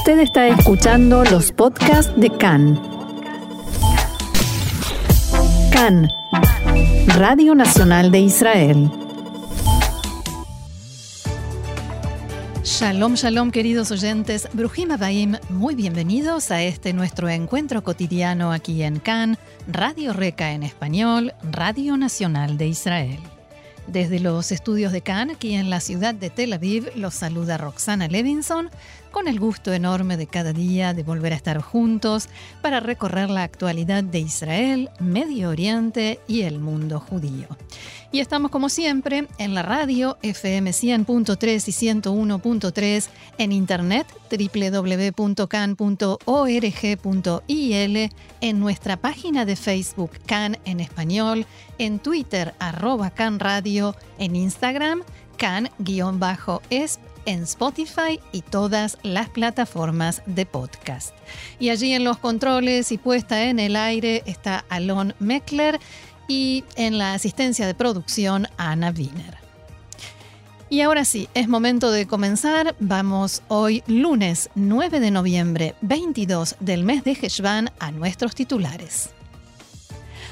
Usted está escuchando los podcasts de CAN. CAN, Radio Nacional de Israel. Shalom, shalom, queridos oyentes. Brujim Abaim, muy bienvenidos a este nuestro encuentro cotidiano aquí en CAN, Radio Reca en español, Radio Nacional de Israel. Desde los estudios de CAN, aquí en la ciudad de Tel Aviv, los saluda Roxana Levinson con el gusto enorme de cada día de volver a estar juntos para recorrer la actualidad de Israel, Medio Oriente y el mundo judío. Y estamos como siempre en la radio FM 100.3 y 101.3, en internet www.can.org.il, en nuestra página de Facebook Can en español, en Twitter arroba Can Radio, en Instagram can-esp en Spotify y todas las plataformas de podcast. Y allí en los controles y puesta en el aire está Alon Meckler y en la asistencia de producción Ana Wiener. Y ahora sí, es momento de comenzar. Vamos hoy lunes 9 de noviembre 22 del mes de Heshvan a nuestros titulares.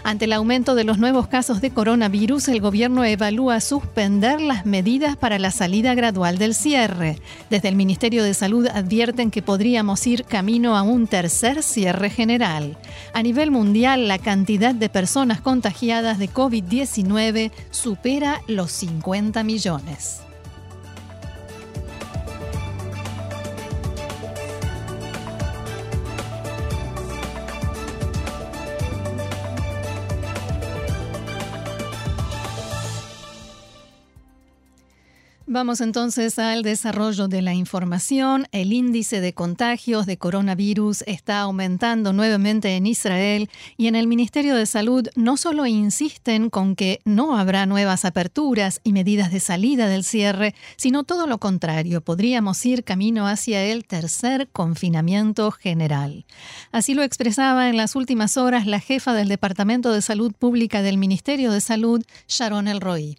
Ante el aumento de los nuevos casos de coronavirus, el gobierno evalúa suspender las medidas para la salida gradual del cierre. Desde el Ministerio de Salud advierten que podríamos ir camino a un tercer cierre general. A nivel mundial, la cantidad de personas contagiadas de COVID-19 supera los 50 millones. Vamos entonces al desarrollo de la información. El índice de contagios de coronavirus está aumentando nuevamente en Israel y en el Ministerio de Salud no solo insisten con que no habrá nuevas aperturas y medidas de salida del cierre, sino todo lo contrario, podríamos ir camino hacia el tercer confinamiento general. Así lo expresaba en las últimas horas la jefa del Departamento de Salud Pública del Ministerio de Salud, Sharon Elroy.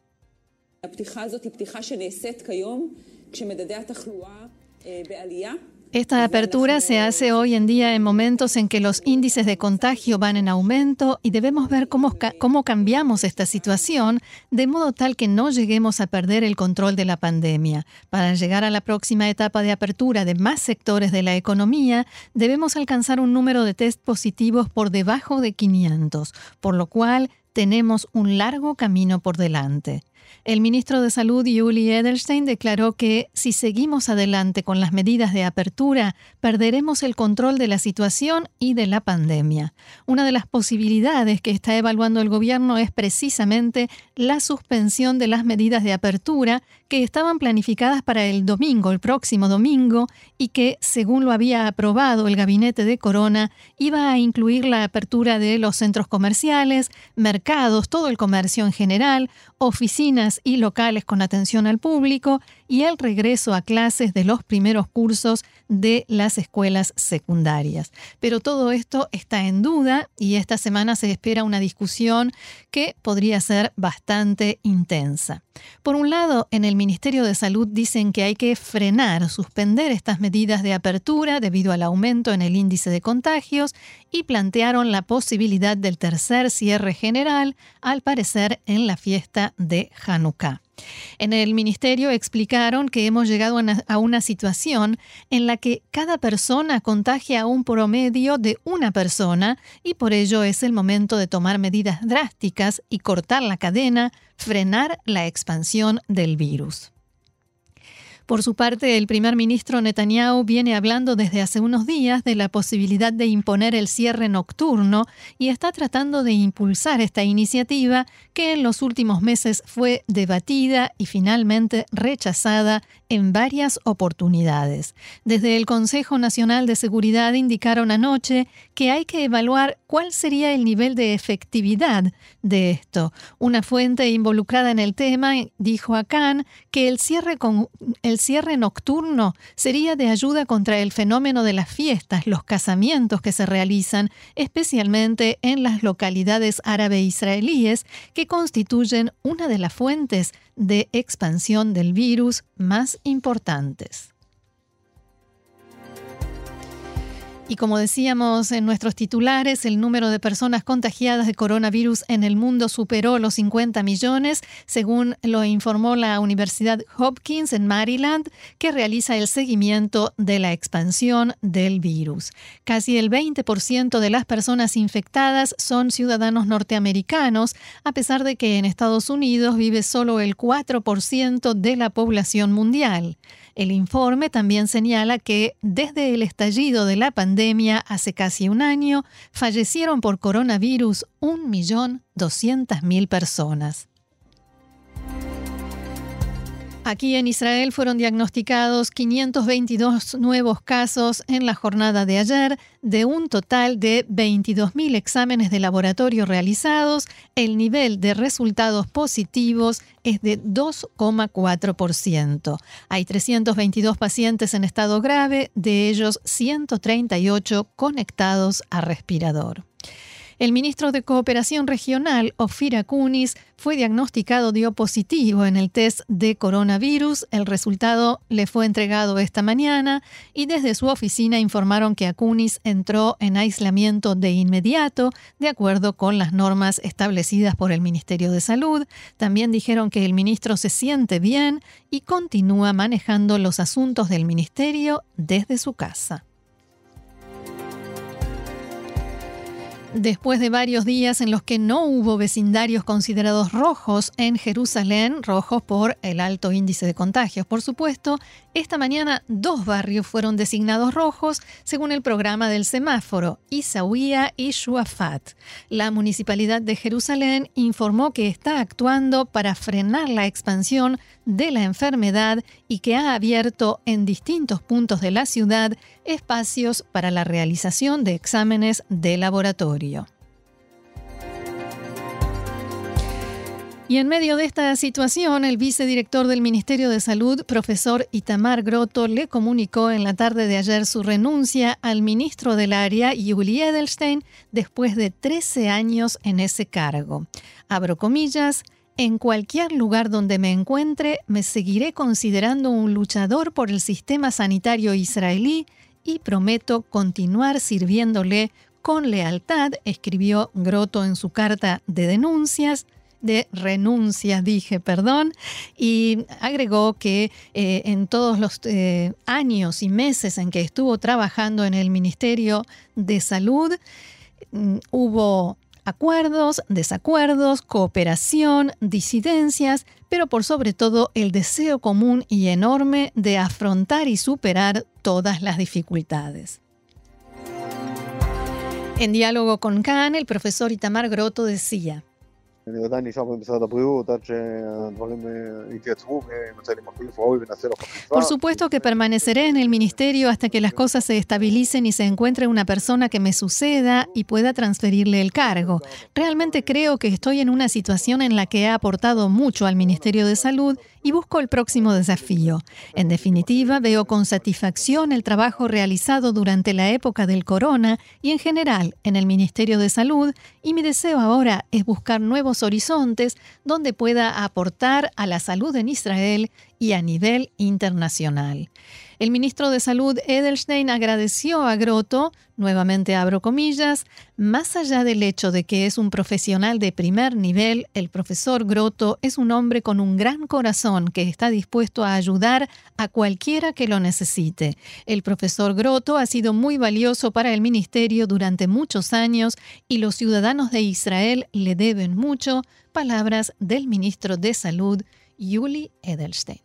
Esta apertura se hace hoy en día en momentos en que los índices de contagio van en aumento y debemos ver cómo, cómo, cambiamos esta situación de modo tal que no lleguemos a perder el control de la pandemia. Para llegar a la próxima etapa de apertura de más sectores de la economía, debemos alcanzar un número de test positivos por debajo de 500, por lo cual tenemos un largo camino por delante. El ministro de Salud, Yuli Edelstein, declaró que si seguimos adelante con las medidas de apertura, perderemos el control de la situación y de la pandemia. Una de las posibilidades que está evaluando el gobierno es precisamente la suspensión de las medidas de apertura que estaban planificadas para el domingo, el próximo domingo, y que, según lo había aprobado el gabinete de Corona, iba a incluir la apertura de los centros comerciales, mercados, todo el comercio en general, oficinas y locales con atención al público y el regreso a clases de los primeros cursos de las escuelas secundarias. Pero todo esto está en duda y esta semana se espera una discusión que podría ser bastante intensa. Por un lado, en el Ministerio de Salud dicen que hay que frenar, suspender estas medidas de apertura debido al aumento en el índice de contagios y plantearon la posibilidad del tercer cierre general, al parecer en la fiesta de Hanukkah. En el ministerio explicaron que hemos llegado a una situación en la que cada persona contagia a un promedio de una persona y por ello es el momento de tomar medidas drásticas y cortar la cadena, frenar la expansión del virus. Por su parte, el primer ministro Netanyahu viene hablando desde hace unos días de la posibilidad de imponer el cierre nocturno y está tratando de impulsar esta iniciativa que en los últimos meses fue debatida y finalmente rechazada en varias oportunidades. Desde el Consejo Nacional de Seguridad indicaron anoche que hay que evaluar cuál sería el nivel de efectividad de esto. Una fuente involucrada en el tema dijo a Khan que el cierre, con, cierre nocturno sería de ayuda contra el fenómeno de las fiestas, los casamientos que se realizan, especialmente en las localidades árabe-israelíes, que constituyen una de las fuentes de expansión del virus más importantes. Y como decíamos en nuestros titulares, el número de personas contagiadas de coronavirus en el mundo superó los 50 millones, según lo informó la Universidad Hopkins en Maryland, que realiza el seguimiento de la expansión del virus. Casi el 20% de las personas infectadas son ciudadanos norteamericanos, a pesar de que en Estados Unidos vive solo el 4% de la población mundial. El informe también señala que desde el estallido de la pandemia hace casi un año, fallecieron por coronavirus 1.200.000 personas. Aquí en Israel fueron diagnosticados 522 nuevos casos en la jornada de ayer, de un total de 22.000 exámenes de laboratorio realizados. El nivel de resultados positivos es de 2,4%. Hay 322 pacientes en estado grave, de ellos 138 conectados a respirador. El ministro de Cooperación Regional, Ofir Akunis, fue diagnosticado dio positivo en el test de coronavirus. El resultado le fue entregado esta mañana y desde su oficina informaron que Akunis entró en aislamiento de inmediato, de acuerdo con las normas establecidas por el Ministerio de Salud. También dijeron que el ministro se siente bien y continúa manejando los asuntos del ministerio desde su casa. Después de varios días en los que no hubo vecindarios considerados rojos en Jerusalén, rojos por el alto índice de contagios, por supuesto, esta mañana dos barrios fueron designados rojos según el programa del semáforo, Isaúía y Shuafat. La municipalidad de Jerusalén informó que está actuando para frenar la expansión de la enfermedad y que ha abierto en distintos puntos de la ciudad espacios para la realización de exámenes de laboratorio. Y en medio de esta situación, el vicedirector del Ministerio de Salud, profesor Itamar Grotto, le comunicó en la tarde de ayer su renuncia al ministro del área, Yuli Edelstein, después de 13 años en ese cargo. Abro comillas, en cualquier lugar donde me encuentre, me seguiré considerando un luchador por el sistema sanitario israelí y prometo continuar sirviéndole con lealtad, escribió Grotto en su carta de denuncias de renuncia, dije, perdón, y agregó que eh, en todos los eh, años y meses en que estuvo trabajando en el Ministerio de Salud, mm, hubo acuerdos, desacuerdos, cooperación, disidencias, pero por sobre todo el deseo común y enorme de afrontar y superar todas las dificultades. En diálogo con Khan, el profesor Itamar Grotto decía, por supuesto que permaneceré en el ministerio hasta que las cosas se estabilicen y se encuentre una persona que me suceda y pueda transferirle el cargo. Realmente creo que estoy en una situación en la que he aportado mucho al Ministerio de Salud y busco el próximo desafío. En definitiva, veo con satisfacción el trabajo realizado durante la época del corona y en general en el Ministerio de Salud y mi deseo ahora es buscar nuevos horizontes donde pueda aportar a la salud en Israel y a nivel internacional. El ministro de Salud Edelstein agradeció a Grotto, nuevamente abro comillas, más allá del hecho de que es un profesional de primer nivel, el profesor Grotto es un hombre con un gran corazón que está dispuesto a ayudar a cualquiera que lo necesite. El profesor Grotto ha sido muy valioso para el ministerio durante muchos años y los ciudadanos de Israel le deben mucho. Palabras del ministro de Salud, Júli Eðelstein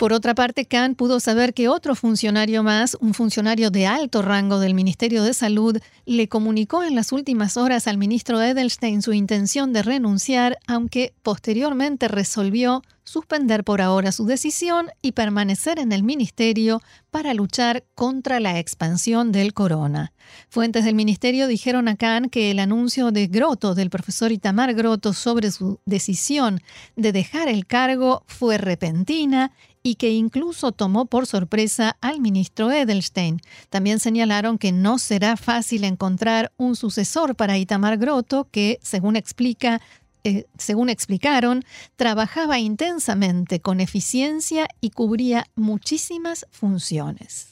Por otra parte, Khan pudo saber que otro funcionario más, un funcionario de alto rango del Ministerio de Salud, le comunicó en las últimas horas al ministro Edelstein su intención de renunciar, aunque posteriormente resolvió suspender por ahora su decisión y permanecer en el ministerio para luchar contra la expansión del corona. Fuentes del ministerio dijeron a Khan que el anuncio de Grotto, del profesor Itamar Grotto, sobre su decisión de dejar el cargo fue repentina y que incluso tomó por sorpresa al ministro Edelstein. También señalaron que no será fácil encontrar un sucesor para Itamar Grotto, que, según explica, eh, según explicaron, trabajaba intensamente con eficiencia y cubría muchísimas funciones.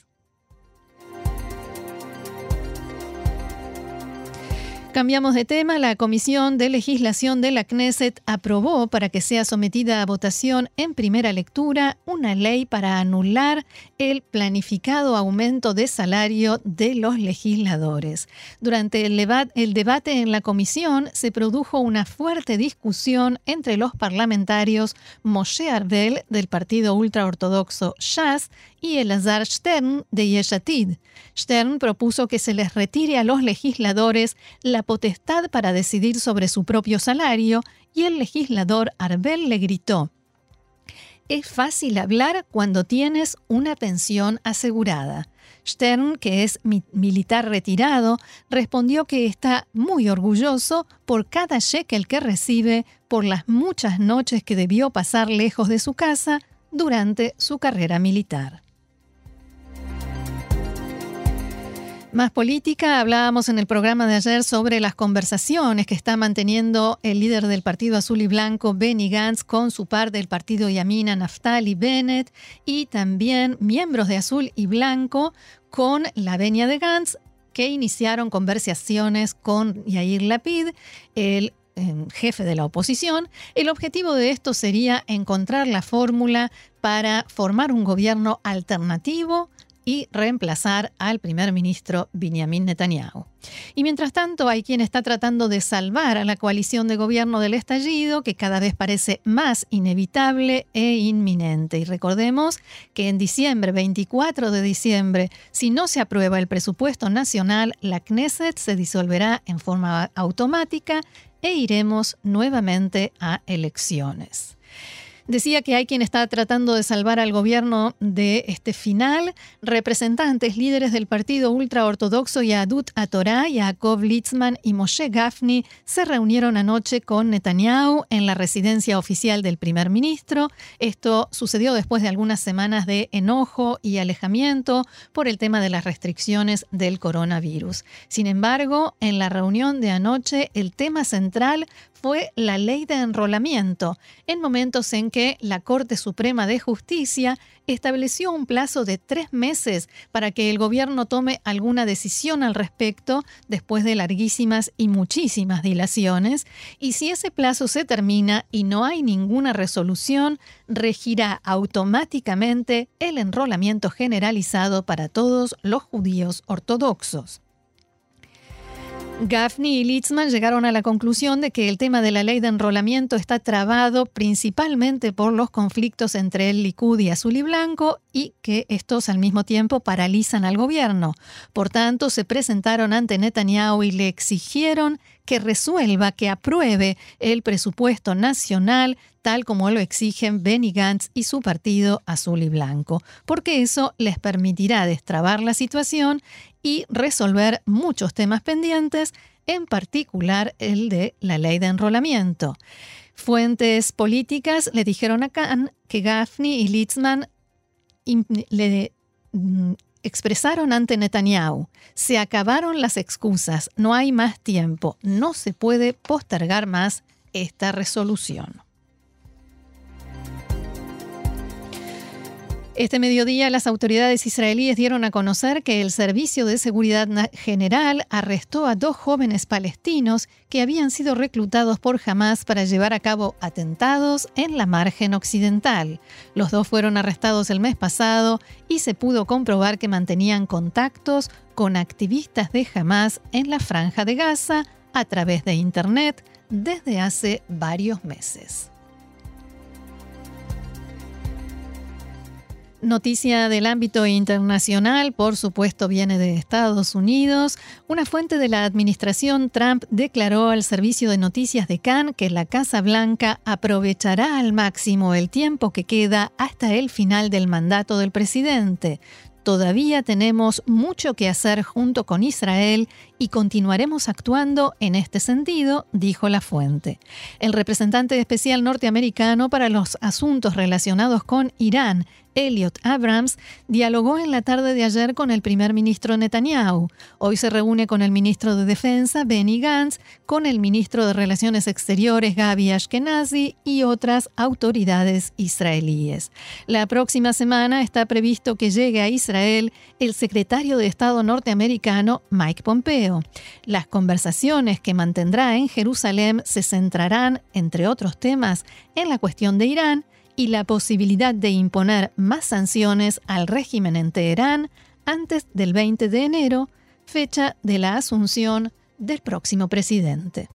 Cambiamos de tema. La Comisión de Legislación de la Knesset aprobó para que sea sometida a votación en primera lectura una ley para anular el planificado aumento de salario de los legisladores. Durante el, debate en la comisión se produjo una fuerte discusión entre los parlamentarios Moshe Arbel del partido ultraortodoxo Shas y Elazar Stern de Yeshatid. Stern propuso que se les retire a los legisladores la potestad para decidir sobre su propio salario y el legislador Arbel le gritó, es fácil hablar cuando tienes una pensión asegurada. Stern, que es militar retirado, respondió que está muy orgulloso por cada shekel que recibe por las muchas noches que debió pasar lejos de su casa durante su carrera militar. Más política, hablábamos en el programa de ayer sobre las conversaciones que está manteniendo el líder del Partido Azul y Blanco, Benny Gantz, con su par del Partido Yamina, Naftali Bennett, y también miembros de Azul y Blanco con la venia de Gantz, que iniciaron conversaciones con Yair Lapid, el eh, jefe de la oposición. El objetivo de esto sería encontrar la fórmula para formar un gobierno alternativo y reemplazar al primer ministro Benjamin Netanyahu. Y mientras tanto, hay quien está tratando de salvar a la coalición de gobierno del estallido, que cada vez parece más inevitable e inminente. Y recordemos que en diciembre, 24 de diciembre, si no se aprueba el presupuesto nacional, la Knesset se disolverá en forma automática e iremos nuevamente a elecciones. Decía que hay quien está tratando de salvar al gobierno de este final. Representantes, líderes del partido ultraortodoxo Yadut Atorá, Yaakov Litzman y Moshe Gafni se reunieron anoche con Netanyahu en la residencia oficial del primer ministro. Esto sucedió después de algunas semanas de enojo y alejamiento por el tema de las restricciones del coronavirus. Sin embargo, en la reunión de anoche, el tema central fue la ley de enrolamiento, en momentos en que la Corte Suprema de Justicia estableció un plazo de tres meses para que el gobierno tome alguna decisión al respecto después de larguísimas y muchísimas dilaciones, y si ese plazo se termina y no hay ninguna resolución, regirá automáticamente el enrolamiento generalizado para todos los judíos ortodoxos. Gaffney y Litzman llegaron a la conclusión de que el tema de la ley de enrolamiento está trabado principalmente por los conflictos entre el Likud y Azul y Blanco y que estos al mismo tiempo paralizan al gobierno. Por tanto, se presentaron ante Netanyahu y le exigieron que resuelva, que apruebe el presupuesto nacional tal como lo exigen Benny Gantz y su partido Azul y Blanco, porque eso les permitirá destrabar la situación y resolver muchos temas pendientes, en particular el de la ley de enrolamiento. Fuentes políticas le dijeron a Khan que Gaffney y Litzman le mm, expresaron ante Netanyahu, se acabaron las excusas, no hay más tiempo, no se puede postergar más esta resolución. Este mediodía las autoridades israelíes dieron a conocer que el Servicio de Seguridad General arrestó a dos jóvenes palestinos que habían sido reclutados por Hamas para llevar a cabo atentados en la margen occidental. Los dos fueron arrestados el mes pasado y se pudo comprobar que mantenían contactos con activistas de Hamas en la franja de Gaza a través de Internet desde hace varios meses. Noticia del ámbito internacional, por supuesto, viene de Estados Unidos. Una fuente de la administración Trump declaró al servicio de noticias de Cannes que la Casa Blanca aprovechará al máximo el tiempo que queda hasta el final del mandato del presidente. Todavía tenemos mucho que hacer junto con Israel y continuaremos actuando en este sentido, dijo la fuente. El representante especial norteamericano para los asuntos relacionados con Irán Elliot Abrams, dialogó en la tarde de ayer con el primer ministro Netanyahu. Hoy se reúne con el ministro de Defensa, Benny Gantz, con el ministro de Relaciones Exteriores, Gaby Ashkenazi, y otras autoridades israelíes. La próxima semana está previsto que llegue a Israel el secretario de Estado norteamericano, Mike Pompeo. Las conversaciones que mantendrá en Jerusalén se centrarán, entre otros temas, en la cuestión de Irán y la posibilidad de imponer más sanciones al régimen en Teherán antes del 20 de enero, fecha de la asunción del próximo presidente.